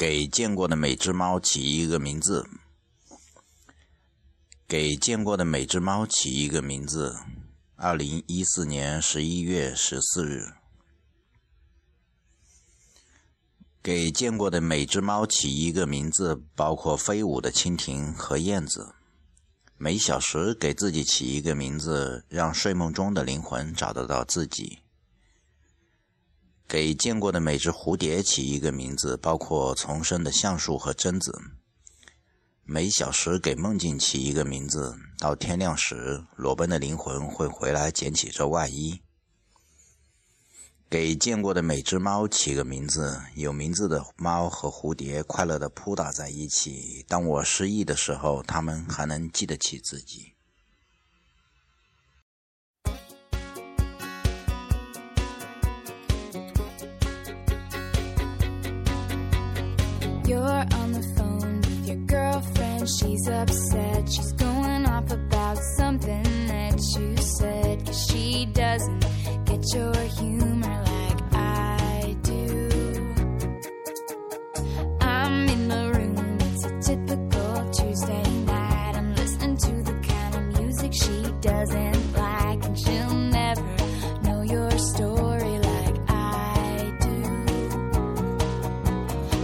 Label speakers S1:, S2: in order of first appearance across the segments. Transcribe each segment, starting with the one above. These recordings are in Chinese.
S1: 给见过的每只猫起一个名字。给见过的每只猫起一个名字。二零一四年十一月十四日。给见过的每只猫起一个名字，包括飞舞的蜻蜓和燕子。每小时给自己起一个名字，让睡梦中的灵魂找得到自己。给见过的每只蝴蝶起一个名字，包括丛生的橡树和榛子。每小时给梦境起一个名字，到天亮时，裸奔的灵魂会回来捡起这外衣。给见过的每只猫起个名字，有名字的猫和蝴蝶快乐地扑打在一起。当我失忆的时候，它们还能记得起自己。
S2: You're on the phone with your girlfriend. She's upset. She's going off about something that you said. Cause she doesn't get your humor like I do. I'm in the room. It's a typical Tuesday night. I'm listening to the kind of music she doesn't like. And she'll never know your story like I do.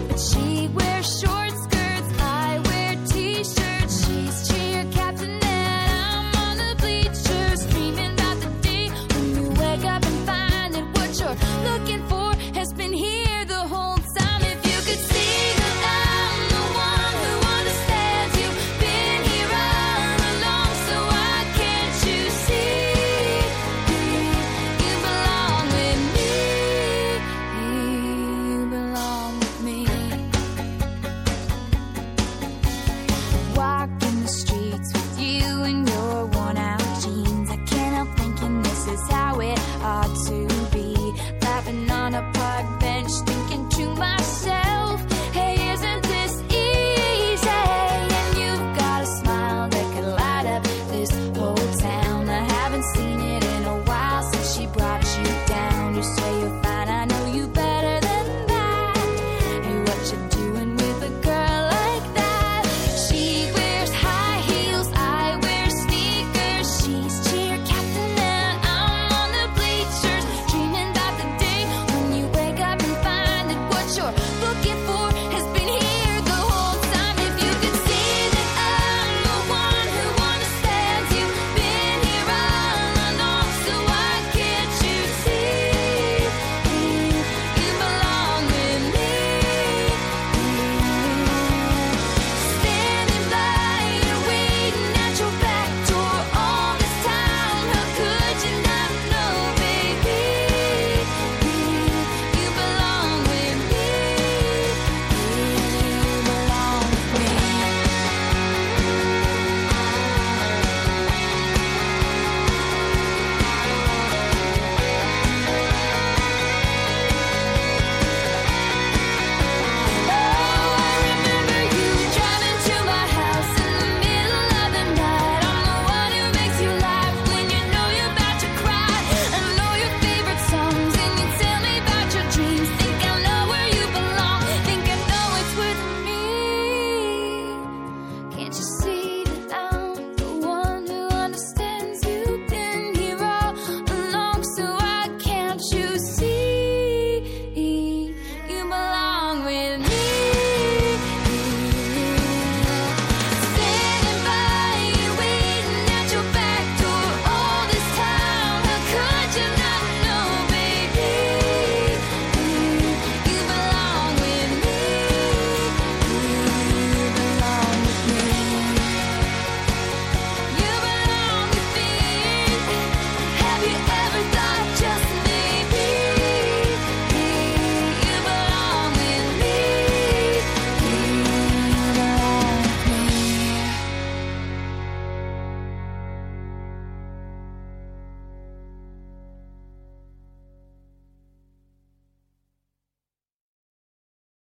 S2: But she